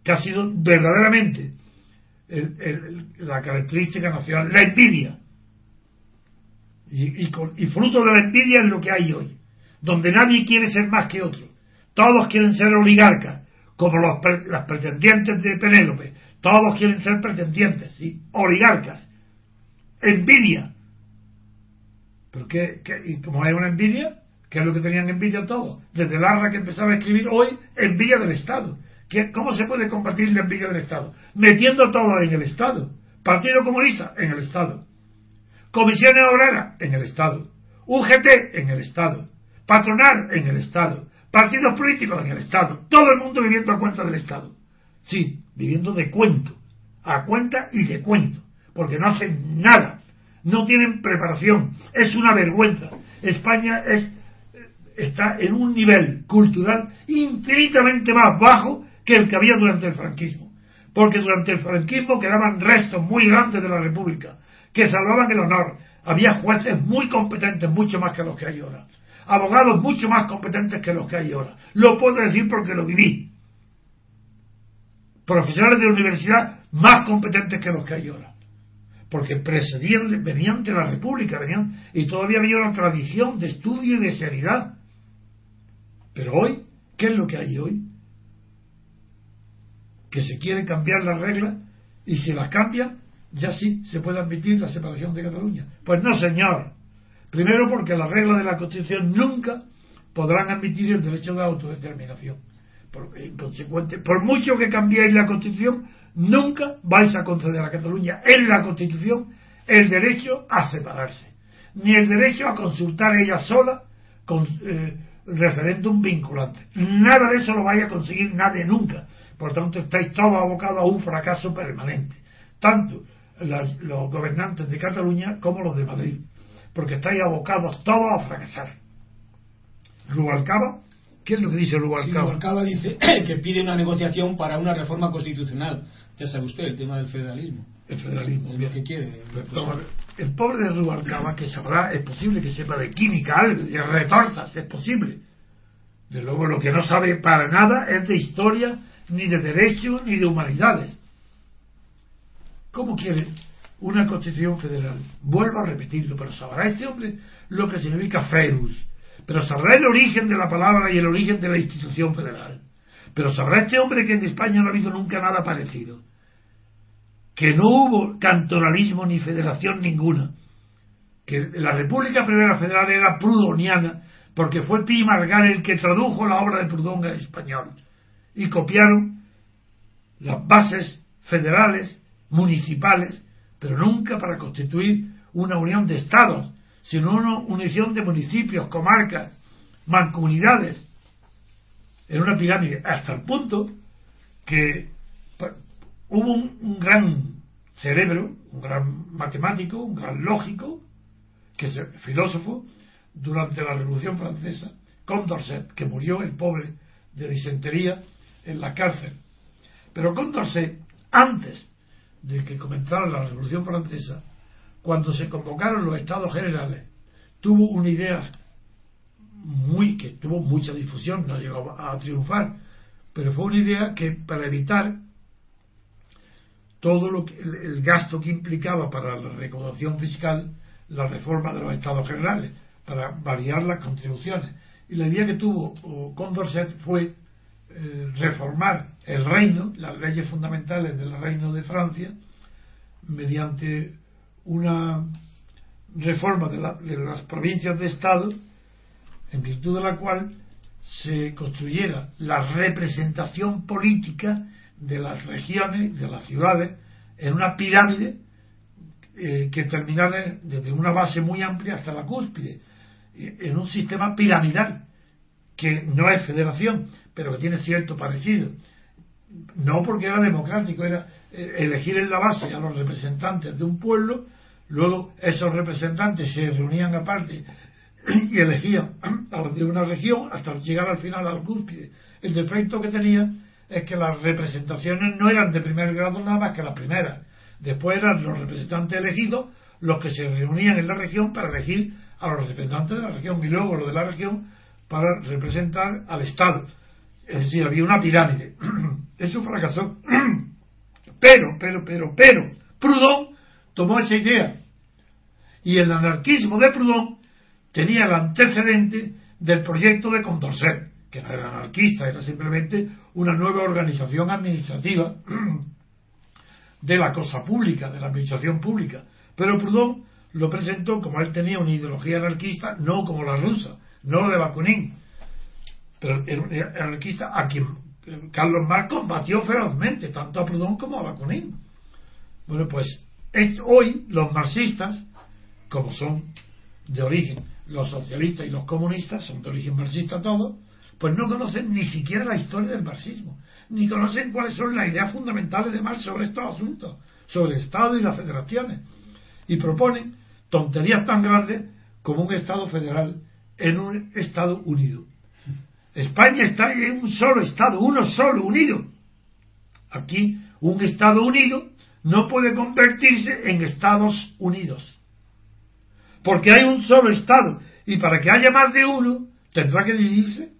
B: que ha sido verdaderamente la característica nacional, la envidia y, fruto de la envidia es lo que hay hoy, donde nadie quiere ser más que otro. Todos quieren ser oligarcas, como los, las pretendientes de Penélope. Todos quieren ser pretendientes, ¿sí? oligarcas. Envidia. ¿Pero qué, ¿Y como hay una envidia? ¿Qué es lo que tenían envidia todos? Desde Larra que empezaba a escribir hoy, envidia del Estado. ¿Cómo se puede combatir la envidia del Estado? Metiendo todo en el Estado. Partido Comunista en el Estado. Comisiones obreras en el Estado, UGT en el Estado, patronal en el Estado, partidos políticos en el Estado, todo el mundo viviendo a cuenta del Estado. Sí, viviendo de cuento, a cuenta y de cuento, porque no hacen nada, no tienen preparación, es una vergüenza. España es, está en un nivel cultural infinitamente más bajo que el que había durante el franquismo, porque durante el franquismo quedaban restos muy grandes de la República, que salvaban el honor. Había jueces muy competentes, mucho más que los que hay ahora. Abogados mucho más competentes que los que hay ahora. Lo puedo decir porque lo viví. Profesores de universidad más competentes que los que hay ahora. Porque precedían, venían de la República, venían, y todavía había una tradición de estudio y de seriedad. Pero hoy, ¿qué es lo que hay hoy? Que se quiere cambiar las reglas y si las cambian, ya sí se puede admitir la separación de Cataluña. Pues no, señor. Primero porque las reglas de la Constitución nunca podrán admitir el derecho de autodeterminación. Por, en consecuente, por mucho que cambiéis la Constitución, nunca vais a conceder a Cataluña en la Constitución el derecho a separarse, ni el derecho a consultar ella sola con eh, referéndum vinculante. Nada de eso lo vaya a conseguir nadie nunca. Por tanto, estáis todos abocados a un fracaso permanente. Tanto las- los gobernantes de Cataluña como los de Madrid. Porque estáis abocados todos a fracasar. Rubalcaba, ¿qué es lo que dice
A: Sí,
B: Rubalcaba?
A: Rubalcaba dice *clears throat* que pide una negociación para una reforma constitucional. Ya sabe usted, el tema del federalismo.
B: el federalismo.
A: Es lo que quiere.
B: El pobre de Rubalcaba, que sabrá, es posible que sepa de química de retortas, es posible. De luego, lo que no sabe para nada es de historia, ni de derecho, ni de humanidades. ¿Cómo quiere una constitución federal? Vuelvo a repetirlo, pero sabrá este hombre lo que significa feus. Pero sabrá el origen de la palabra y el origen de la institución federal. Pero sabrá este hombre que en España no ha habido nunca nada parecido que no hubo cantonalismo ni federación ninguna, que la República Primera Federal era prudoniana, porque fue Pi Margar el que tradujo la obra de Proudhon al español, y copiaron las bases federales, municipales, pero nunca para constituir una unión de estados, sino una unión de municipios, comarcas, mancomunidades, en una pirámide, hasta el punto que hubo un, un gran cerebro, un gran matemático, un gran lógico, que es filósofo, durante la Revolución Francesa, Condorcet, que murió el pobre de disentería en la cárcel. Pero Condorcet, antes de que comenzara la Revolución Francesa, cuando se convocaron los estados generales, tuvo una idea muy que tuvo mucha difusión, no llegó a triunfar, pero fue una idea que para evitar todo lo que, el, gasto que implicaba para la recaudación fiscal la reforma de los estados generales, para variar las contribuciones. Y la idea que tuvo Condorcet fue eh, reformar el reino, las leyes fundamentales del reino de Francia, mediante una reforma de, la- de las provincias de Estado, en virtud de la cual se construyera la representación política de las regiones, de las ciudades, en una pirámide eh, que terminara desde una base muy amplia hasta la cúspide, eh, en un sistema piramidal, que no es federación, pero que tiene cierto parecido. No porque era democrático, era eh, elegir en la base a los representantes de un pueblo, luego esos representantes se reunían aparte y elegían a los de una región hasta llegar al final al cúspide. El defecto que tenía es que las representaciones no eran de primer grado nada más que las primeras. Después eran los representantes elegidos los que se reunían en la región para elegir a los representantes de la región y luego los de la región para representar al Estado. Es decir, había una pirámide. Eso fracasó. *clears throat* Pero, pero, pero, pero, Proudhon tomó esa idea. Y el anarquismo de Proudhon tenía el antecedente del proyecto de Condorcet, que no era anarquista, era simplemente una nueva organización administrativa *clears throat* de la cosa pública, de la administración pública. Pero Proudhon lo presentó como él tenía una ideología anarquista, no como la rusa, no la de Bakunin, pero era anarquista a quien Carlos Marx combatió ferozmente, tanto a Proudhon como a Bakunin. Bueno, pues es- hoy los marxistas, como son de origen los socialistas y los comunistas, son de origen marxista todos, pues no conocen ni siquiera la historia del marxismo, ni conocen cuáles son las ideas fundamentales de Marx sobre estos asuntos, sobre el Estado y las federaciones, y proponen tonterías tan grandes como un Estado federal en un Estado unido. España está en un solo Estado, uno solo, unido. Aquí, un Estado unido no puede convertirse en Estados Unidos. Porque hay un solo Estado. Y para que haya más de uno, tendrá que dividirse.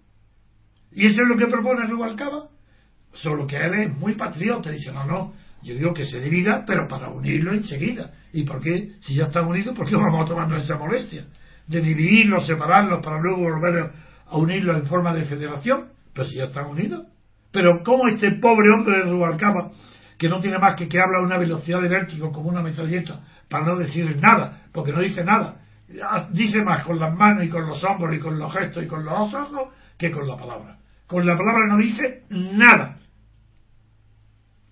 B: Y eso es lo que propone Rubalcaba. Solo que él es muy patriota. Dice, no, no, yo digo que se divida, pero para unirlo enseguida. ¿Y por qué? Si ya están unidos, ¿por qué vamos a tomarnos esa molestia? De dividirlos, separarlos, para luego volver a unirlos en forma de federación. Pero si ya están unidos. Pero ¿cómo este pobre hombre de Rubalcaba, que no tiene más que que habla a una velocidad de como una metralleta, para no decir nada, porque no dice nada, dice más con las manos y con los hombros y con los gestos y con los ojos que con la palabra. Con la palabra no dice nada.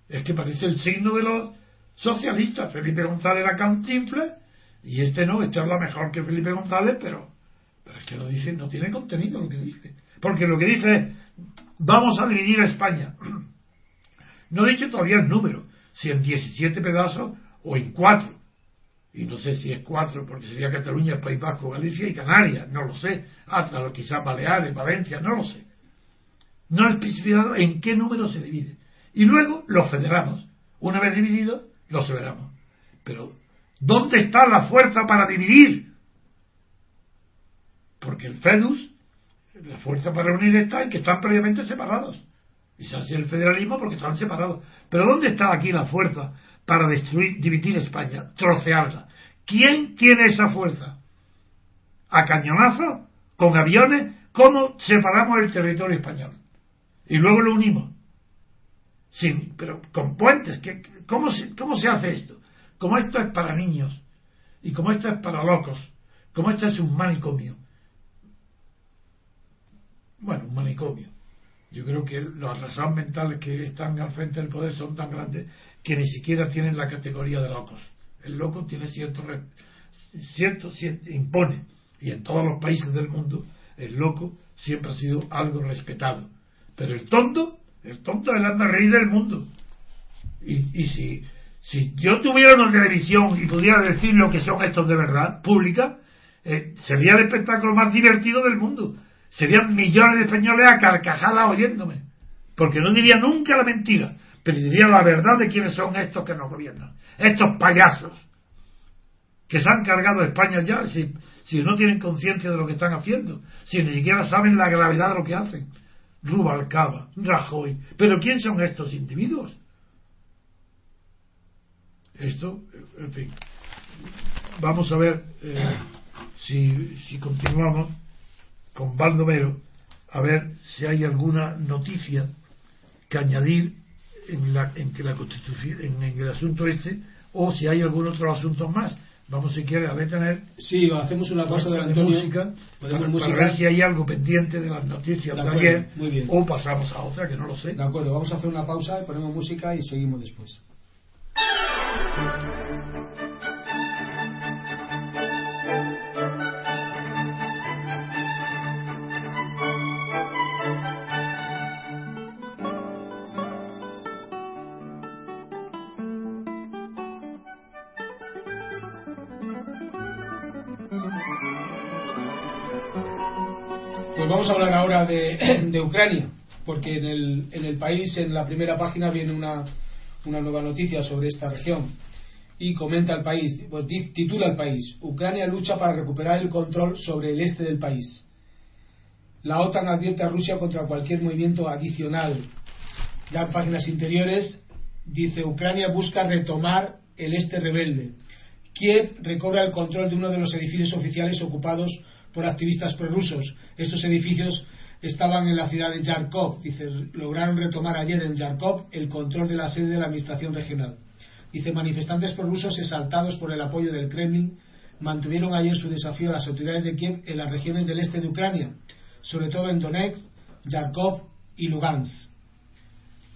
B: Es que parece el signo de los socialista. Felipe González era cantinfle y este no, este habla mejor que Felipe González, pero, pero es que lo dice, no tiene contenido lo que dice. Porque lo que dice es, vamos a dividir a España. No he dicho todavía el número, si en 17 pedazos o en 4. Y no sé si es 4 porque sería Cataluña, País Vasco, Galicia y Canarias, no lo sé. Hasta quizás Baleares, Valencia, no lo sé. No he especificado en qué número se divide. Y luego los federamos. Una vez divididos, los federamos. Pero, ¿dónde está la fuerza para dividir? Porque el FEDUS, la fuerza para unir está en que están previamente separados. Y se hace el federalismo porque están separados. Pero ¿dónde está aquí la fuerza para destruir, dividir España, trocearla? ¿Quién tiene esa fuerza? ¿A cañonazo? ¿Con aviones? ¿Cómo separamos el territorio español? Y luego lo unimos. Sin, pero con puentes. ¿cómo, se, ¿Cómo se hace esto? Como esto es para niños y como esto es para locos, como esto es un manicomio. Bueno, un manicomio. Yo creo que las razones mentales que están al frente del poder son tan grandes que ni siquiera tienen la categoría de locos. El loco tiene cierto, cierto, cierto impone, y en todos los países del mundo el loco siempre ha sido algo respetado. Pero el tonto el tonto es el anda rey del mundo. Y, y si, si yo tuviera una televisión y pudiera decir lo que son estos de verdad, pública, eh, sería el espectáculo más divertido del mundo. Serían millones de españoles a carcajadas oyéndome. Porque no diría nunca la mentira, pero diría la verdad de quiénes son estos que nos gobiernan. Estos payasos que se han cargado de España ya, si, no tienen conciencia de lo que están haciendo, si ni siquiera saben la gravedad de lo que hacen. Rubalcaba, Rajoy. Pero ¿quién son estos individuos? Esto, en fin. Vamos a ver eh, si continuamos con Baldomero, a ver si hay alguna noticia que añadir en, la, en que la Constitución, en el asunto este, o si hay algún otro asunto más Vamos, si quiere, a detener.
A: Sí, hacemos una pausa de
B: Antonio, música, para, música. ver si hay algo pendiente de las noticias de, ayer.
A: Muy bien.
B: O pasamos a otra, que no lo sé.
A: De acuerdo, vamos a hacer una pausa, ponemos música y seguimos después. Vamos a hablar ahora *clears throat* de, Ucrania, porque en el, en el, país, en la primera página, viene una, una nueva noticia sobre esta región. Y comenta el país, pues, titula el país, Ucrania lucha para recuperar el control sobre el este del país. La OTAN advierte a Rusia contra cualquier movimiento adicional. Ya en páginas interiores dice Ucrania busca retomar el este rebelde. Kiev recobra el control de uno de los edificios oficiales ocupados por activistas prorrusos. Estos edificios estaban en la ciudad de Yarkov. Dice, lograron retomar ayer en Yarkov el control de la sede de la administración regional. Dice, manifestantes prorrusos exaltados por el apoyo del Kremlin mantuvieron ayer su desafío a las autoridades de Kiev en las regiones del este de Ucrania, sobre todo en Donetsk, Yarkov y Lugansk.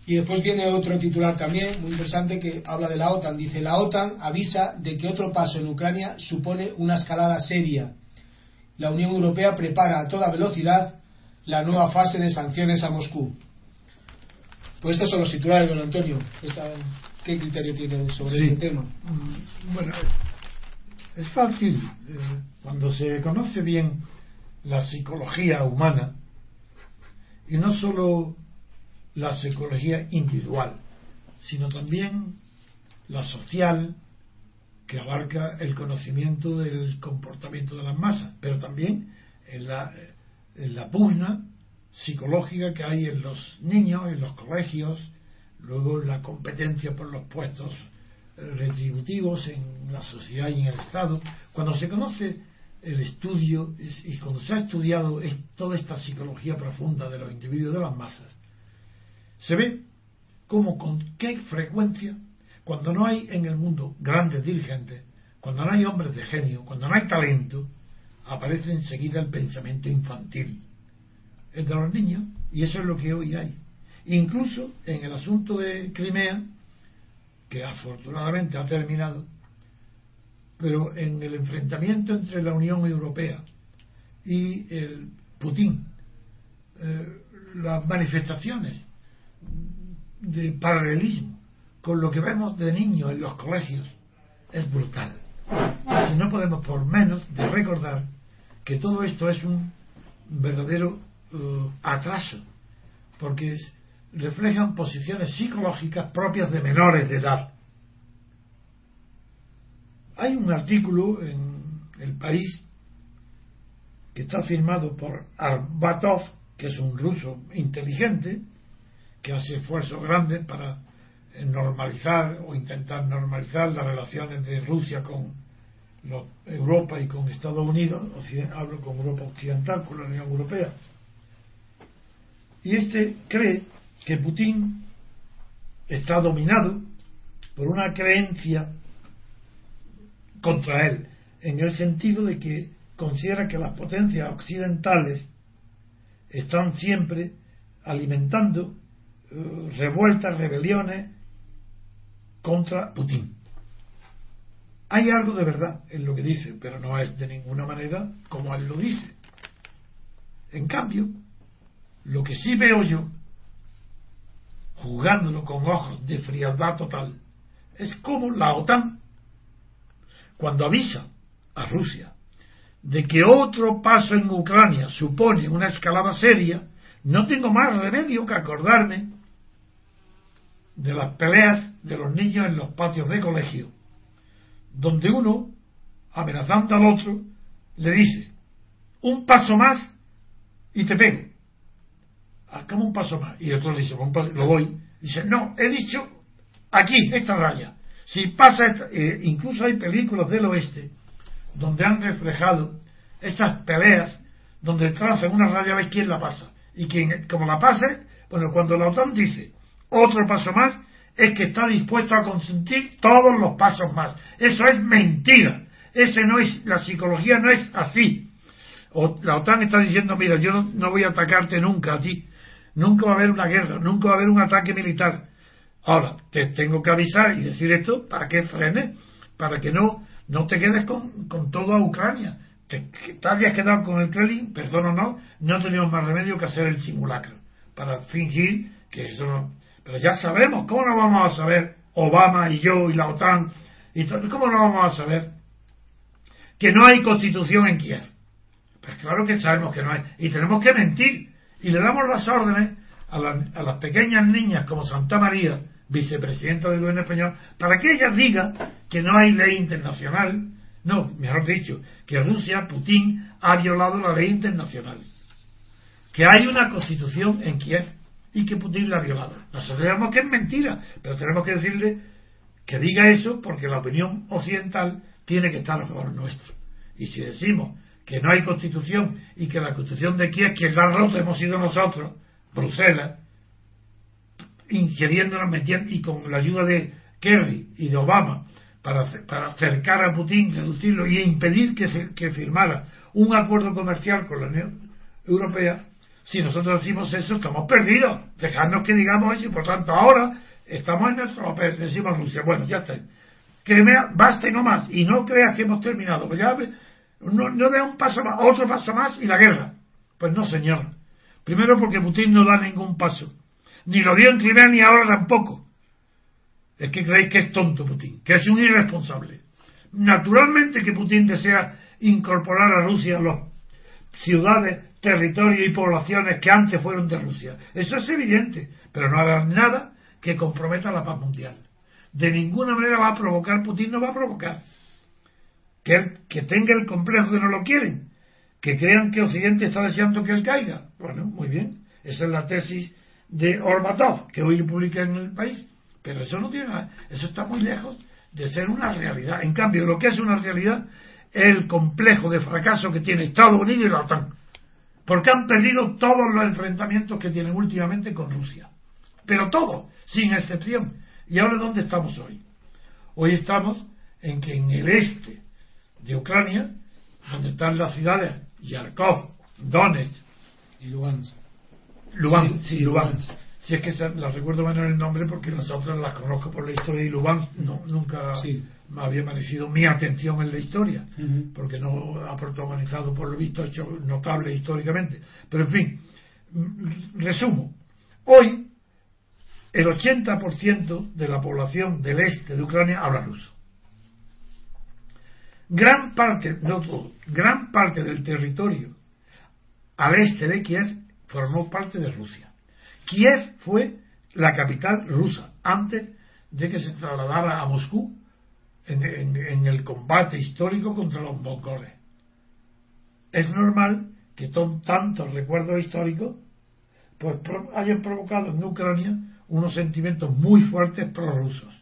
A: Y después viene otro titular también, muy interesante, que habla de la OTAN. Dice, la OTAN avisa de que otro paso en Ucrania supone una escalada seria la Unión Europea prepara a toda velocidad la nueva fase de sanciones a Moscú. Pues estos son los titulares, don Antonio. ¿Qué criterio tiene sobre este tema?
B: Mm, bueno, es fácil. Eh, cuando se conoce bien la psicología humana, y no solo la psicología individual, sino también la social, que abarca el conocimiento del comportamiento de las masas, pero también en la, en la pugna psicológica que hay en los niños, en los colegios, luego la competencia por los puestos retributivos en la sociedad y en el Estado. Cuando se conoce el estudio y cuando se ha estudiado toda esta psicología profunda de los individuos de las masas, se ve cómo con qué frecuencia cuando no hay en el mundo grandes dirigentes, cuando no hay hombres de genio, cuando no hay talento, aparece enseguida el pensamiento infantil, el de los niños, y eso es lo que hoy hay. Incluso en el asunto de Crimea, que afortunadamente ha terminado, pero en el enfrentamiento entre la Unión Europea y el Putin, eh, las manifestaciones de paralelismo con lo que vemos de niños en los colegios es brutal. Y no podemos por menos de recordar que todo esto es un verdadero eh, atraso, porque reflejan posiciones psicológicas propias de menores de edad. Hay un artículo en El País que está firmado por Arbatov, que es un ruso inteligente, que hace esfuerzos grandes para normalizar o intentar normalizar las relaciones de Rusia con Europa y con Estados Unidos, hablo con Europa Occidental, con la Unión Europea. Y este cree que Putin está dominado por una creencia contra él, en el sentido de que considera que las potencias occidentales están siempre alimentando eh, revueltas, rebeliones contra Putin. Hay algo de verdad en lo que dice, pero no es de ninguna manera como él lo dice. En cambio, lo que sí veo yo, jugándolo con ojos de frialdad total, es como la OTAN, cuando avisa a Rusia de que otro paso en Ucrania supone una escalada seria, no tengo más remedio que acordarme de las peleas de los niños en los patios de colegio, donde uno, amenazando al otro, le dice, un paso más y te pego. Hagamos un paso más. Y el otro le dice, lo voy. Dice, no, he dicho aquí, esta raya. Si pasa, eh, incluso hay películas del oeste donde han reflejado esas peleas donde trazan una raya, ves quién la pasa. Y quien, como la pase, bueno, cuando la OTAN dice otro paso más, es que está dispuesto a consentir todos los pasos más. Eso es mentira. Ese no es, la psicología no es así. La OTAN está diciendo, mira, yo no, no, voy a atacarte nunca a ti. Nunca va a haber una guerra, nunca va a haber un ataque militar. Ahora, te tengo que avisar y decir esto para que frenes, para que no, no te quedes con, con toda Ucrania. Te, te habías quedado con el Kremlin, perdón o no, no tenemos más remedio que hacer el simulacro, para fingir que eso no, pero ya sabemos, ¿cómo no vamos a saber Obama y yo y la OTAN? Y ¿Cómo no vamos a saber que no hay constitución en Kiev? Pues claro que sabemos que no hay. Y tenemos que mentir. Y le damos las órdenes a, a las pequeñas niñas como Santa María, vicepresidenta del gobierno español, para que ella diga que no hay ley internacional. No, mejor dicho, que Rusia, Putin, ha violado la ley internacional. Que hay una constitución en Kiev y que Putin la ha violado. Nosotros sabemos que es mentira, pero tenemos que decirle que diga eso porque la opinión occidental tiene que estar a favor nuestro. Y si decimos que no hay constitución y que la constitución de Kiev, quien la ha roto hemos sido nosotros, Bruselas, ingiriéndonos, metiendo, y con la ayuda de Kerry y de Obama, para, para acercar a Putin, reducirlo y impedir que, que firmara un acuerdo comercial con la Unión Europea, si nosotros decimos eso, estamos perdidos. Dejadnos que digamos eso y por tanto ahora estamos en nuestro papel. Decimos Rusia, bueno, ya está. Crimea, basta y no más. Y no creas que hemos terminado. Pues ya no, no dé un paso más, otro paso más y la guerra. Pues no, señor. Primero porque Putin no da ningún paso. Ni lo dio en Crimea ni ahora tampoco. Es que creéis que es tonto Putin, que es un irresponsable. Naturalmente que Putin desea incorporar a Rusia a las ciudades territorio y poblaciones que antes fueron de Rusia. Eso es evidente, pero no hará nada que comprometa la paz mundial. De ninguna manera va a provocar, Putin no va a provocar. Que, que tenga el complejo que no lo quieren, que crean que Occidente está deseando que él caiga. Bueno, muy bien, esa es la tesis de Orbatov, que hoy publica en el país, pero eso no tiene nada, eso está muy lejos de ser una realidad. En cambio, lo que es una realidad es el complejo de fracaso que tiene Estados Unidos y la OTAN porque han perdido todos los enfrentamientos que tienen últimamente con Rusia. Pero todos, sin excepción. ¿Y ahora dónde estamos hoy? Hoy estamos en que en el este de Ucrania, donde están las ciudades Yarkov, Donetsk
A: y Lugansk.
B: Lugansk, sí, Lugansk. Si es que las recuerdo menos el nombre porque las otras las conozco por la historia y Lubán no, nunca
A: Sí.
B: me había merecido mi atención en la historia, porque no ha protagonizado por lo visto hechos notables históricamente. Pero en fin, mm, resumo. Hoy el 80% de la población del este de Ucrania habla ruso. Gran parte, no todo, gran parte del territorio al este de Kiev formó parte de Rusia. Kiev fue la capital rusa antes de que se trasladara a Moscú en, el combate histórico contra los mongoles. Es normal que tantos recuerdos históricos pues pro- hayan provocado en Ucrania unos sentimientos muy fuertes prorrusos.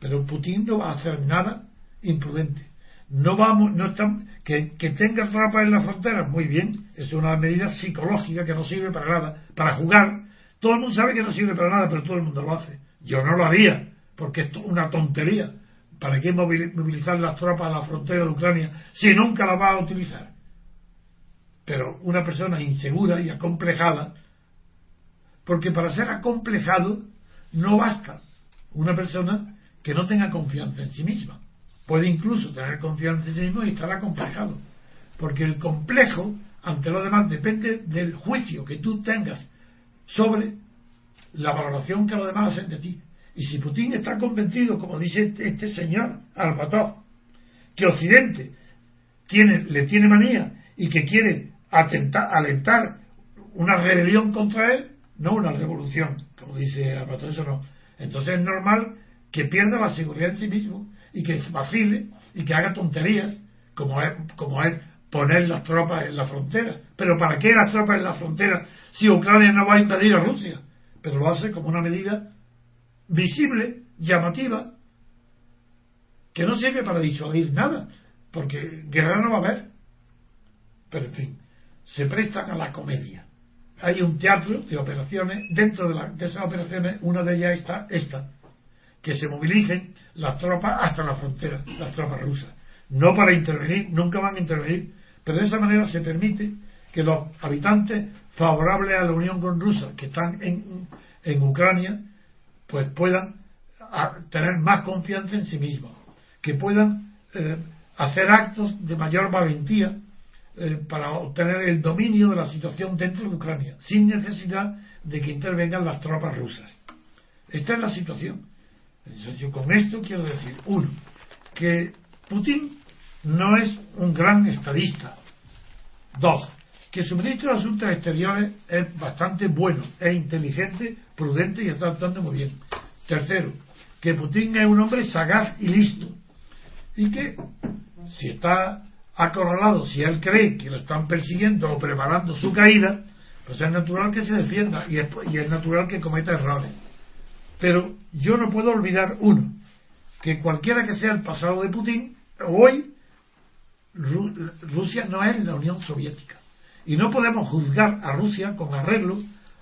B: Pero Putin no va a hacer nada imprudente. No vamos, no estamos, que, que tenga tropas en la frontera, muy bien, es una medida psicológica que no sirve para nada, para jugar. Todo el mundo sabe que no sirve para nada, pero todo el mundo lo hace. Yo no lo haría, porque es una tontería. ¿Para qué movili- movilizar las tropas a la frontera de Ucrania si nunca las va a utilizar? Pero una persona insegura y acomplejada, porque para ser acomplejado no basta una persona que no tenga confianza en sí misma. Puede incluso tener confianza en sí mismo y estar acomplejado. Porque el complejo ante los demás depende del juicio que tú tengas sobre la valoración que los demás hacen de ti. Y si Putin está convencido, como dice este, este señor Arbatov, que Occidente tiene, le tiene manía y que quiere atentar, alentar una rebelión contra él, no una revolución, como dice Arbatov, eso no. Entonces es normal que pierda la seguridad en sí mismo y que vacile y que haga tonterías, como es, como es poner las tropas en la frontera. Pero ¿para qué las tropas en la frontera si Ucrania no va a invadir a Rusia? Pero lo hace como una medida visible, llamativa, que no sirve para disuadir nada, porque guerra no va a haber. Pero en fin, se prestan a la comedia. Hay un teatro de operaciones, dentro de, la- de esas operaciones, una de ellas está esta, que se movilicen las tropas hasta la frontera, las tropas rusas. No para intervenir, nunca van a intervenir, pero de esa manera se permite que los habitantes favorables a la unión con Rusia, que están en, en Ucrania, pues puedan tener más confianza en sí mismos, que puedan eh, hacer actos de mayor valentía eh, para obtener el dominio de la situación dentro de Ucrania, sin necesidad de que intervengan las tropas rusas. Esta es la situación. Yo con esto quiero decir, uno, que Putin no es un gran estadista. Dos, que su ministro de Asuntos Exteriores es bastante bueno, es inteligente, prudente y está actuando muy bien. Tercero, que Putin es un hombre sagaz y listo. Y que si está acorralado, si él cree que lo están persiguiendo o preparando su caída, pues es natural que se defienda y es, y es natural que cometa errores. Pero yo no puedo olvidar uno, que cualquiera que sea el pasado de Putin, hoy Ru- Rusia no es la Unión Soviética. Y no podemos juzgar a Rusia con arreglo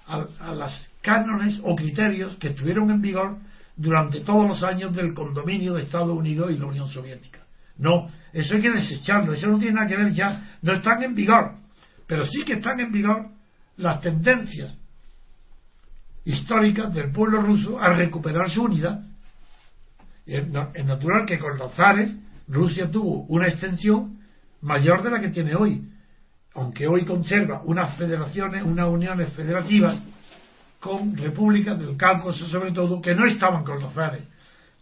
B: a, las cánones o criterios que estuvieron en vigor durante todos los años del condominio de Estados Unidos y la Unión Soviética. No, eso hay que desecharlo, eso no tiene nada que ver ya, no están en vigor, pero sí que están en vigor las tendencias históricas del pueblo ruso a recuperar su unidad. Es natural que con los zares Rusia tuvo una extensión mayor de la que tiene hoy, aunque hoy conserva unas federaciones, unas uniones federativas con repúblicas del Cáucaso sobre todo que no estaban con los zares.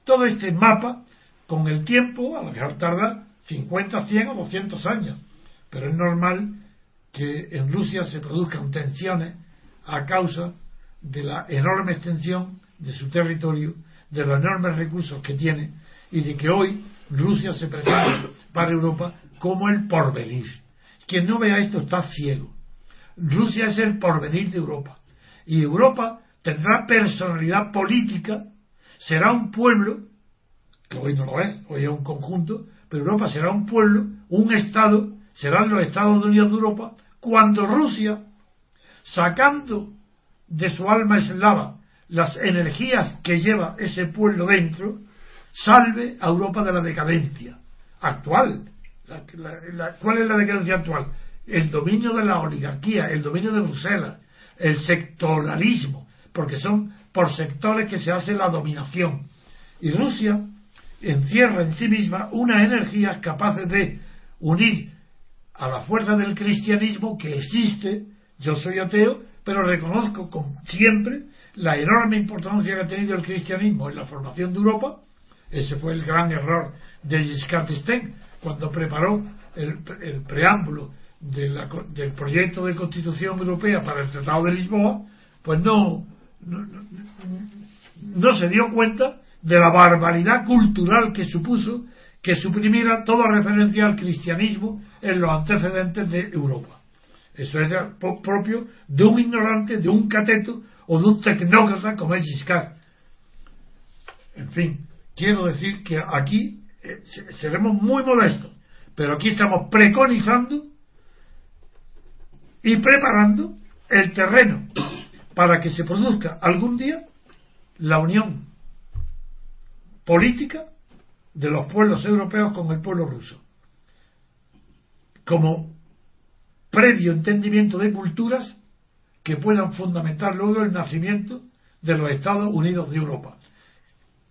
B: Todo este mapa, con el tiempo, a lo mejor tarda 50, 100 o 200 años, pero es normal que en Rusia se produzcan tensiones a causa de la enorme extensión de su territorio, de los enormes recursos que tiene y de que hoy Rusia se presenta para Europa como el porvenir. Quien no vea esto está ciego. Rusia es el porvenir de Europa. Y Europa tendrá personalidad política, será un pueblo, que hoy no lo es, hoy es un conjunto, pero Europa será un pueblo, un Estado, serán los Estados Unidos de Europa, cuando Rusia, sacando de su alma eslava las energías que lleva ese pueblo dentro, salve a Europa de la decadencia actual. La- la- ¿Cuál es la decadencia actual? El dominio de la oligarquía, el dominio de Bruselas, el sectoralismo. porque son por sectores que se hace la dominación. Y Rusia encierra en sí misma una energía capaz de unir a la fuerza del cristianismo que existe, yo soy ateo, pero reconozco con, siempre la enorme importancia que ha tenido el cristianismo en la formación de Europa. Ese fue el gran error de Giscard d'Estaing cuando preparó el, preámbulo del proyecto de constitución europea para el Tratado de Lisboa, pues no, no, no se dio cuenta de la barbaridad cultural que supuso que suprimiera toda referencia al cristianismo en los antecedentes de Europa. Eso es propio de un ignorante, de un cateto o de un tecnócrata como es Giscard. En fin, quiero decir que aquí eh, seremos muy modestos, pero aquí estamos preconizando y preparando el terreno para que se produzca algún día la unión política de los pueblos europeos con el pueblo ruso. Como previo entendimiento de culturas que puedan fundamentar luego el nacimiento de los Estados Unidos de Europa.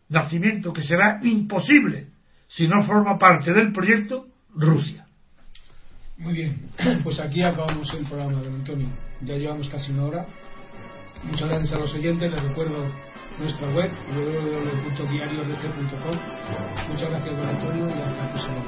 B: Nacimiento que será imposible si no forma parte del proyecto Rusia.
A: Muy bien, pues aquí acabamos el programa, don Antonio. Ya llevamos casi una hora. Muchas gracias a los oyentes. Les recuerdo nuestra web www.diariodc.com. Muchas gracias, don Antonio, y hasta la próxima.